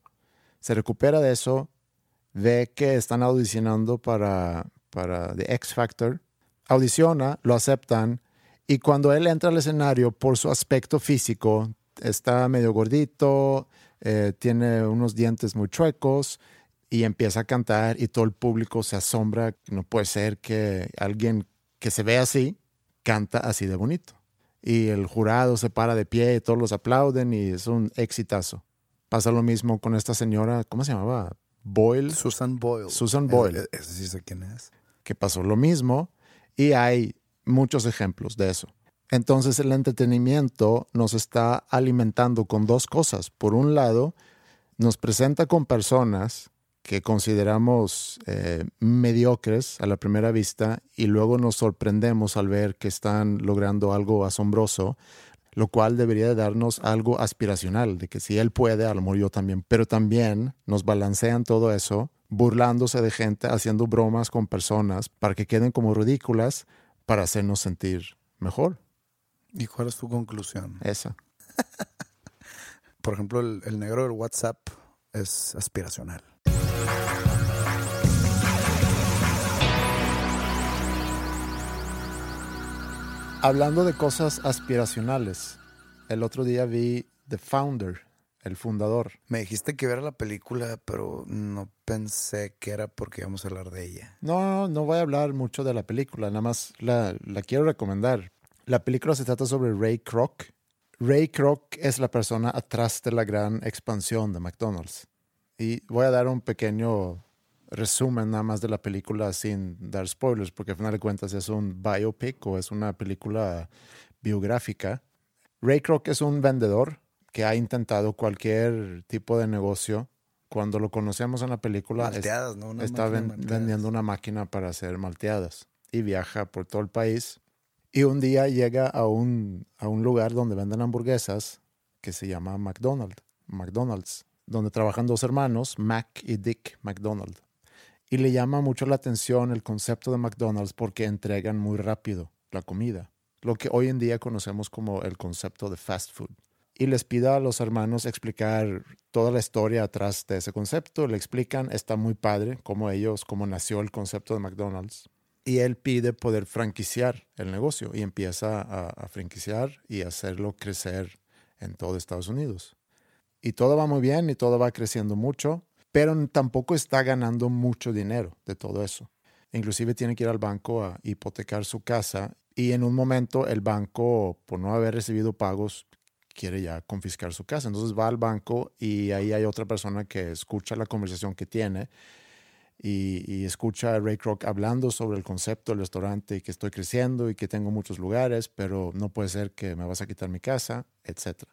se recupera de eso, ve que están audicionando para, para The X Factor, audiciona, lo aceptan y cuando él entra al escenario por su aspecto físico, está medio gordito, eh, tiene unos dientes muy chuecos y empieza a cantar y todo el público se asombra, no puede ser que alguien que se ve así canta así de bonito. Y el jurado se para de pie y todos los aplauden y es un exitazo. Pasa lo mismo con esta señora, ¿cómo se llamaba? Boyle, Susan Boyle. Susan Boyle. Sé quién es. que pasó lo mismo y hay muchos ejemplos de eso. Entonces el entretenimiento nos está alimentando con dos cosas. Por un lado, nos presenta con personas que consideramos eh, mediocres a la primera vista y luego nos sorprendemos al ver que están logrando algo asombroso, lo cual debería de darnos algo aspiracional, de que si él puede, a lo mejor yo también, pero también nos balancean todo eso, burlándose de gente, haciendo bromas con personas para que queden como ridículas, para hacernos sentir mejor. ¿Y cuál es tu conclusión? Esa. Por ejemplo, el, el negro del WhatsApp es aspiracional. Hablando de cosas aspiracionales, el otro día vi The Founder, el fundador. Me dijiste que viera la película, pero no pensé que era porque íbamos a hablar de ella. No, no, no voy a hablar mucho de la película, nada más la, la quiero recomendar. La película se trata sobre Ray Kroc. Ray Kroc es la persona atrás de la gran expansión de McDonald's. Y voy a dar un pequeño resumen nada más de la película sin dar spoilers, porque al final de cuentas es un biopic o es una película biográfica. Ray Kroc es un vendedor que ha intentado cualquier tipo de negocio. Cuando lo conocemos en la película, es- Malteadas, ¿no? Una está máquina de ven- malteadas. vendiendo una máquina para hacer malteadas y viaja por todo el país. Y un día llega a un, a un lugar donde venden hamburguesas que se llama McDonald's, McDonald's, donde trabajan dos hermanos, Mac y Dick McDonald. Y le llama mucho la atención el concepto de McDonald's porque entregan muy rápido la comida, lo que hoy en día conocemos como el concepto de fast food. Y les pide a los hermanos explicar toda la historia atrás de ese concepto. Le explican, está muy padre, cómo ellos, cómo nació el concepto de McDonald's. Y él pide poder franquiciar el negocio y empieza a, a franquiciar y hacerlo crecer en todo Estados Unidos. Y todo va muy bien y todo va creciendo mucho, pero tampoco está ganando mucho dinero de todo eso. Inclusive tiene que ir al banco a hipotecar su casa y en un momento el banco, por no haber recibido pagos, quiere ya confiscar su casa. Entonces va al banco y ahí hay otra persona que escucha la conversación que tiene y, escucha a Ray Kroc hablando sobre el concepto del restaurante y que estoy creciendo y que tengo muchos lugares, pero no puede ser que me vas a quitar mi casa, etc.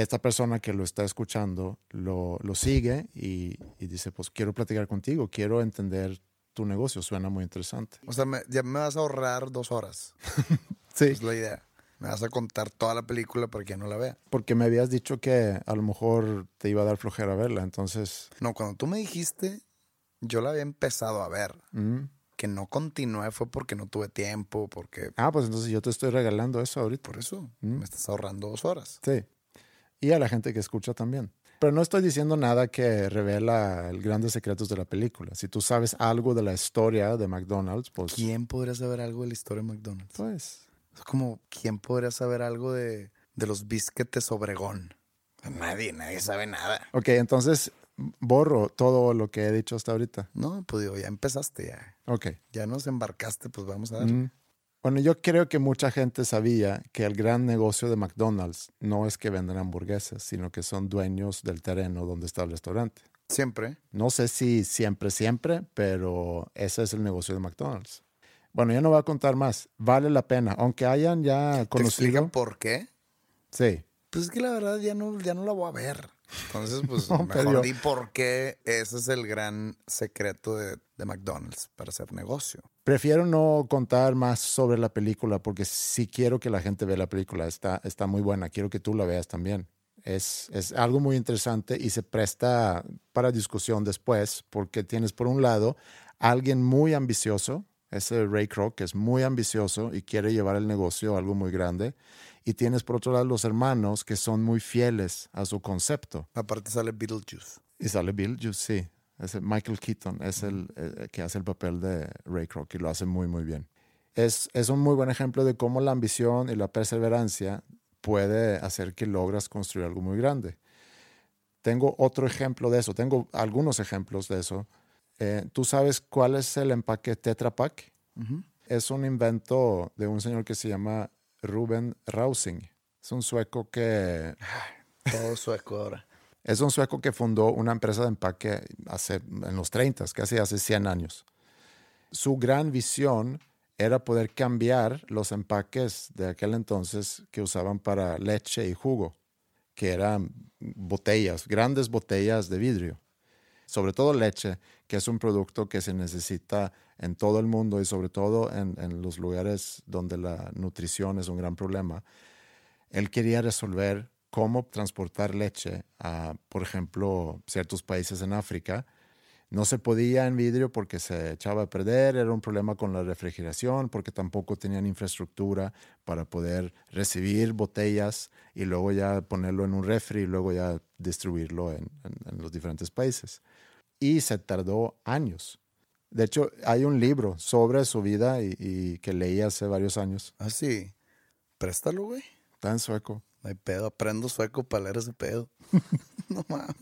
Esta persona que lo está escuchando lo, lo sigue y, y dice, pues quiero platicar contigo, quiero entender tu negocio, suena muy interesante. O sea, me- ya me vas a ahorrar dos horas. Sí, Es la idea. Me vas a contar toda la película para que no la vea. porque me habías dicho que a lo mejor te iba a dar flojera verla, entonces... No, cuando tú me dijiste, yo la había empezado a ver. mm. Que no continué fue porque no tuve tiempo, porque... Ah, pues entonces yo te estoy regalando eso ahorita. Por eso Mm. me estás ahorrando dos horas. Sí. Y a la gente que escucha también. Pero no estoy diciendo nada que revela el grandes secretos de la película. Si tú sabes algo de la historia de McDonald's, pues... ¿Quién podría saber algo de la historia de McDonald's? Pues... Es como, ¿quién podría saber algo de, de los bisquetes Obregón? Nadie, nadie sabe nada. Ok, entonces borro todo lo que he dicho hasta ahorita. No, pues digo, ya empezaste, ya. Ok. Ya nos embarcaste, pues vamos a ver. Mm. Bueno, yo creo que mucha gente sabía que el gran negocio de McDonald's no es que venden hamburguesas, sino que son dueños del terreno donde está el restaurante. Siempre. No sé si siempre, siempre, pero ese es el negocio de McDonald's. Bueno, ya no voy a contar más. Vale la pena, aunque hayan ya ¿Te conocido. explican por qué? Sí. Pues es que la verdad ya no, ya no la voy a ver. Entonces, pues No, mejor pero- di por qué ese es el gran secreto de, de McDonald's para hacer negocio. Prefiero no contar más sobre la película porque sí quiero que la gente vea la película. Está, está muy buena. Quiero que tú la veas también. Es, es algo muy interesante y se presta para discusión después porque tienes por un lado a alguien muy ambicioso, ese Ray Kroc, que es muy ambicioso y quiere llevar el negocio a algo muy grande. Y tienes por otro lado los hermanos que son muy fieles a su concepto. Aparte sale Beetlejuice. Y sale Bill sí. Es el Michael Keaton es el eh, que hace el papel de Ray Kroc y lo hace muy, muy bien. Es, es un muy buen ejemplo de cómo la ambición y la perseverancia puede hacer que logras construir algo muy grande. Tengo otro ejemplo de eso, tengo algunos ejemplos de eso. Eh, ¿Tú sabes cuál es el empaque Tetra Pak? Es un invento de un señor que se llama Ruben Rausing. Es un sueco que Todo sueco ahora. Es un sueco que fundó una empresa de empaque hace, en los 30, casi hace 100 años. Su gran visión era poder cambiar los empaques de aquel entonces que usaban para leche y jugo, que eran botellas, grandes botellas de vidrio. Sobre todo leche, que es un producto que se necesita en todo el mundo y sobre todo en, en los lugares donde la nutrición es un gran problema él quería resolver cómo transportar leche a, por ejemplo, ciertos países en África. No se podía en vidrio porque se echaba a perder, era un problema con la refrigeración, porque tampoco tenían infraestructura para poder recibir botellas y luego ya ponerlo en un refri y luego ya distribuirlo en, en- en los diferentes países. Y se tardó años. De hecho, hay un libro sobre su vida y, y que leí hace varios años. Ah, sí. Préstalo, güey. Está en sueco. No hay pedo. Aprendo sueco para leer ese pedo. no mames.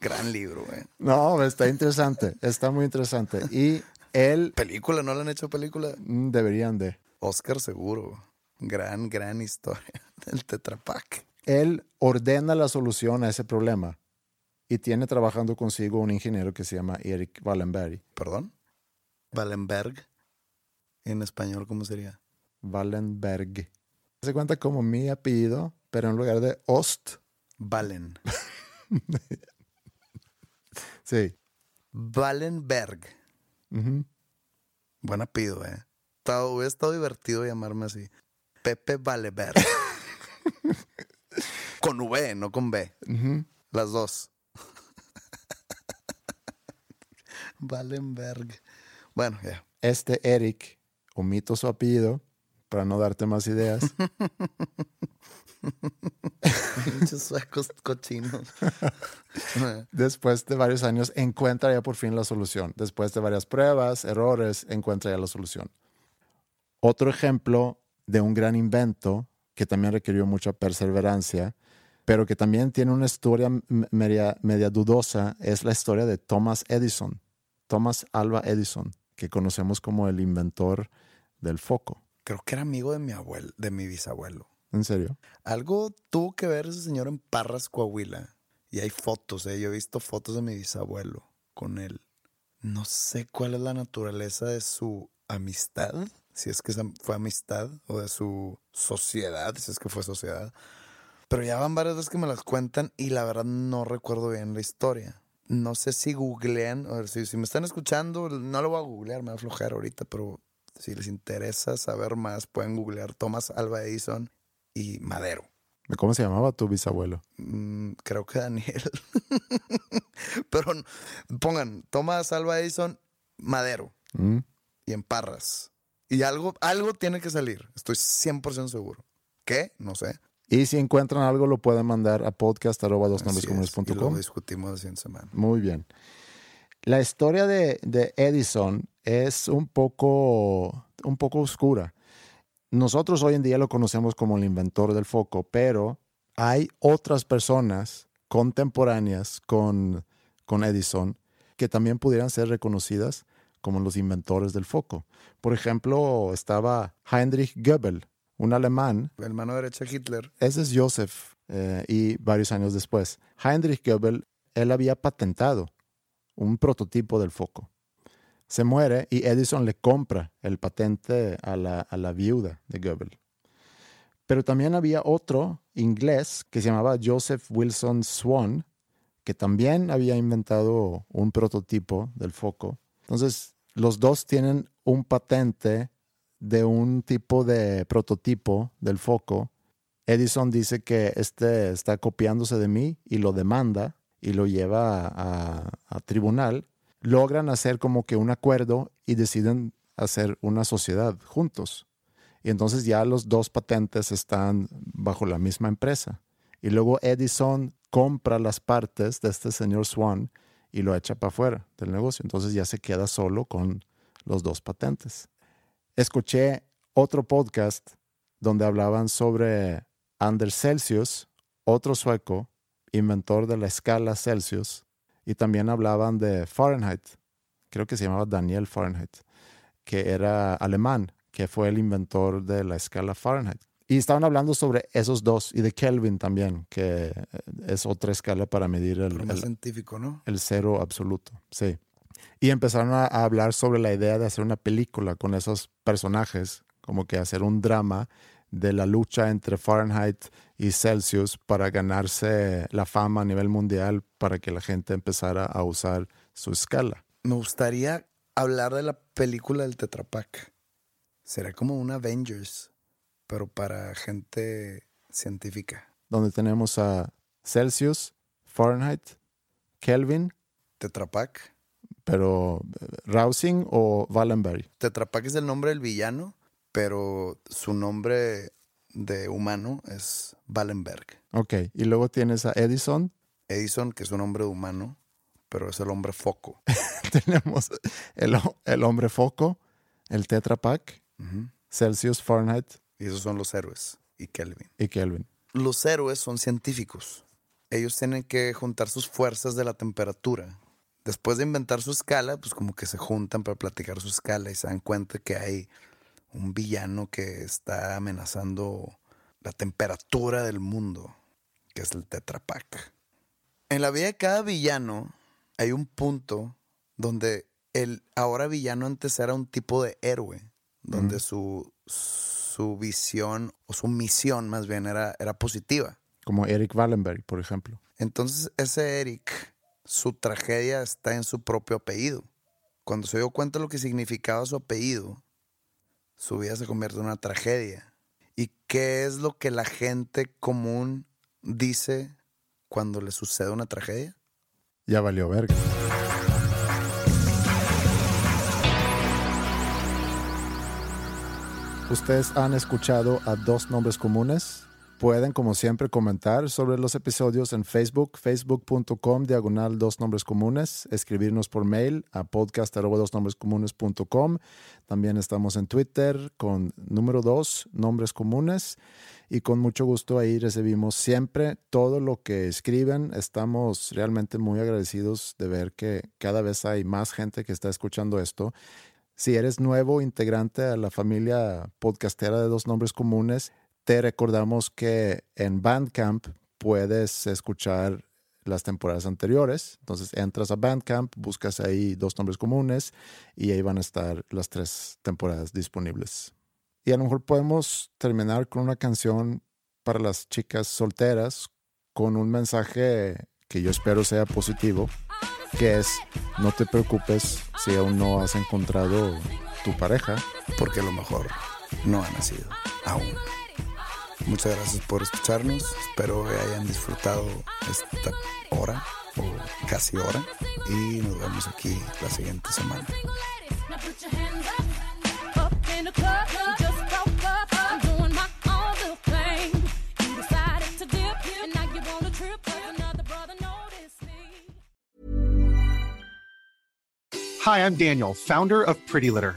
Gran libro, güey. No, está interesante, está muy interesante. Y él Película, ¿no le han hecho película? mm, deberían de. Oscar seguro. Gran, gran historia del Tetra Pak. Él ordena la solución a ese problema y tiene trabajando consigo un ingeniero que se llama Eric Wallenberg. ¿Perdón? Wallenberg. En español, ¿cómo sería? Wallenberg. Se cuenta como mi apellido, pero en lugar de Ost, Valen. Sí. Valenberg. Buen apellido, eh. Estado, hubiera estado divertido llamarme así. Pepe Valeberg. con V, no con B. Las dos. Valenberg. Bueno, ya. Este Eric, omito su apellido para no darte más ideas. Muchos suecos cochinos. Después de varios años encuentra ya por fin la solución. Después de varias pruebas, errores, encuentra ya la solución. Otro ejemplo de un gran invento que también requirió mucha perseverancia, pero que también tiene una historia media, media dudosa, es la historia de Thomas Edison. Thomas Alva Edison, que conocemos como el inventor del foco. Creo que era amigo de mi abuelo, de mi bisabuelo. ¿En serio? Algo tuvo que ver ese señor en Parras, Coahuila. Y hay fotos, ¿eh? Yo he visto fotos de mi bisabuelo con él. No sé cuál es la naturaleza de su amistad, si es que fue amistad, o de su sociedad, si es que fue sociedad. Pero ya van varias veces que me las cuentan y la verdad no recuerdo bien la historia. No sé si googlean, ver, si, si me están escuchando, no lo voy a googlear, me va a aflojar ahorita, pero si les interesa saber más, pueden googlear Thomas Alva Edison y Madero. ¿Cómo se llamaba tu bisabuelo? Mm, creo que Daniel. Pero pongan Thomas Alva Edison, Madero ¿Mm? y en Parras. Y algo, algo tiene que salir. Estoy 100% seguro. ¿Qué? No sé. Y si encuentran algo, lo pueden mandar a podcast.com. lo discutimos la siguiente semana. Muy bien. La historia de, de Edison es un poco, un poco oscura. Nosotros hoy en día lo conocemos como el inventor del foco, pero hay otras personas contemporáneas con, con Edison que también pudieran ser reconocidas como los inventores del foco. Por ejemplo, estaba Heinrich Goebbels, un alemán El mano derecha de Hitler. ese es Joseph eh, y varios años después. Heinrich Goebbels, él había patentado un prototipo del foco. Se muere y Edison le compra el patente a la, a la viuda de Goebbels. Pero también había otro inglés que se llamaba Joseph Wilson Swan, que también había inventado un prototipo del foco. Entonces, los dos tienen un patente de un tipo de prototipo del foco. Edison dice que este está copiándose de mí y lo demanda y lo lleva a, tribunal. Logran hacer como que un acuerdo y deciden hacer una sociedad juntos. Y entonces ya los dos patentes están bajo la misma empresa. Y luego Edison compra las partes de este señor Swan y lo echa para afuera del negocio. Entonces ya se queda solo con los dos patentes. Escuché otro podcast donde hablaban sobre Anders Celsius, otro sueco, inventor de la escala Celsius, y también hablaban de Fahrenheit, creo que se llamaba Daniel Fahrenheit, que era alemán, que fue el inventor de la escala Fahrenheit. Y estaban hablando sobre esos dos y de Kelvin también, que eh, es otra escala para medir el, el- científico, ¿no? el cero absoluto, sí. Y empezaron a, a hablar sobre la idea de hacer una película con esos personajes, como que hacer un drama de la lucha entre Fahrenheit y Celsius para ganarse la fama a nivel mundial para que la gente empezara a usar su escala. Me gustaría hablar de la película del Tetra Pak. Será como un Avengers, pero para gente científica. Donde tenemos a Celsius, Fahrenheit, Kelvin, Tetra Pak. pero eh, Rousing o Wallenberg. Tetra Pak es el nombre del villano, pero su nombre de humano es Wallenberg. Ok, y luego tienes a Edison, Edison, que es un hombre humano, pero es el hombre foco. tenemos el, el hombre foco, el Tetra Pak. Celsius, Fahrenheit Y esos son los héroes y Kelvin. y Kelvin. Los héroes son científicos. Ellos tienen que juntar sus fuerzas de la temperatura. Después de inventar su escala, pues como que se juntan para platicar su escala y se dan cuenta que hay un villano que está amenazando la temperatura del mundo, que es el Tetra Pak. En la vida de cada villano hay un punto donde el ahora villano antes era un tipo de héroe, donde su, su visión o su misión más bien era, era positiva. Como Eric Wallenberg, por ejemplo. Entonces, ese Eric, su tragedia está en su propio apellido. Cuando se dio cuenta de lo que significaba su apellido, su vida se convierte en una tragedia. ¿Y qué es lo que la gente común dice cuando le sucede una tragedia? Ya valió verga. Ustedes han escuchado a dos nombres comunes. Pueden, como siempre, comentar sobre los episodios en Facebook, facebook.com, diagonal dos nombres comunes, escribirnos por mail a podcast. También estamos en Twitter con número dos, nombres comunes. Y con mucho gusto ahí recibimos siempre todo lo que escriben. Estamos realmente muy agradecidos de ver que cada vez hay más gente que está escuchando esto si eres nuevo integrante a la familia podcastera de dos nombres comunes, te recordamos que en Bandcamp puedes escuchar las temporadas anteriores. Entonces entras a Bandcamp, buscas ahí dos nombres comunes y ahí van a estar las tres temporadas disponibles. Y a lo mejor podemos terminar con una canción para las chicas solteras con un mensaje que yo espero sea positivo que es no te preocupes si aún no has encontrado tu pareja. Porque a lo mejor no ha nacido aún. Muchas gracias por escucharnos. Espero que hayan disfrutado esta hora o casi hora. Y nos vemos aquí la siguiente semana. Hi, I'm Daniel, founder of Pretty Litter.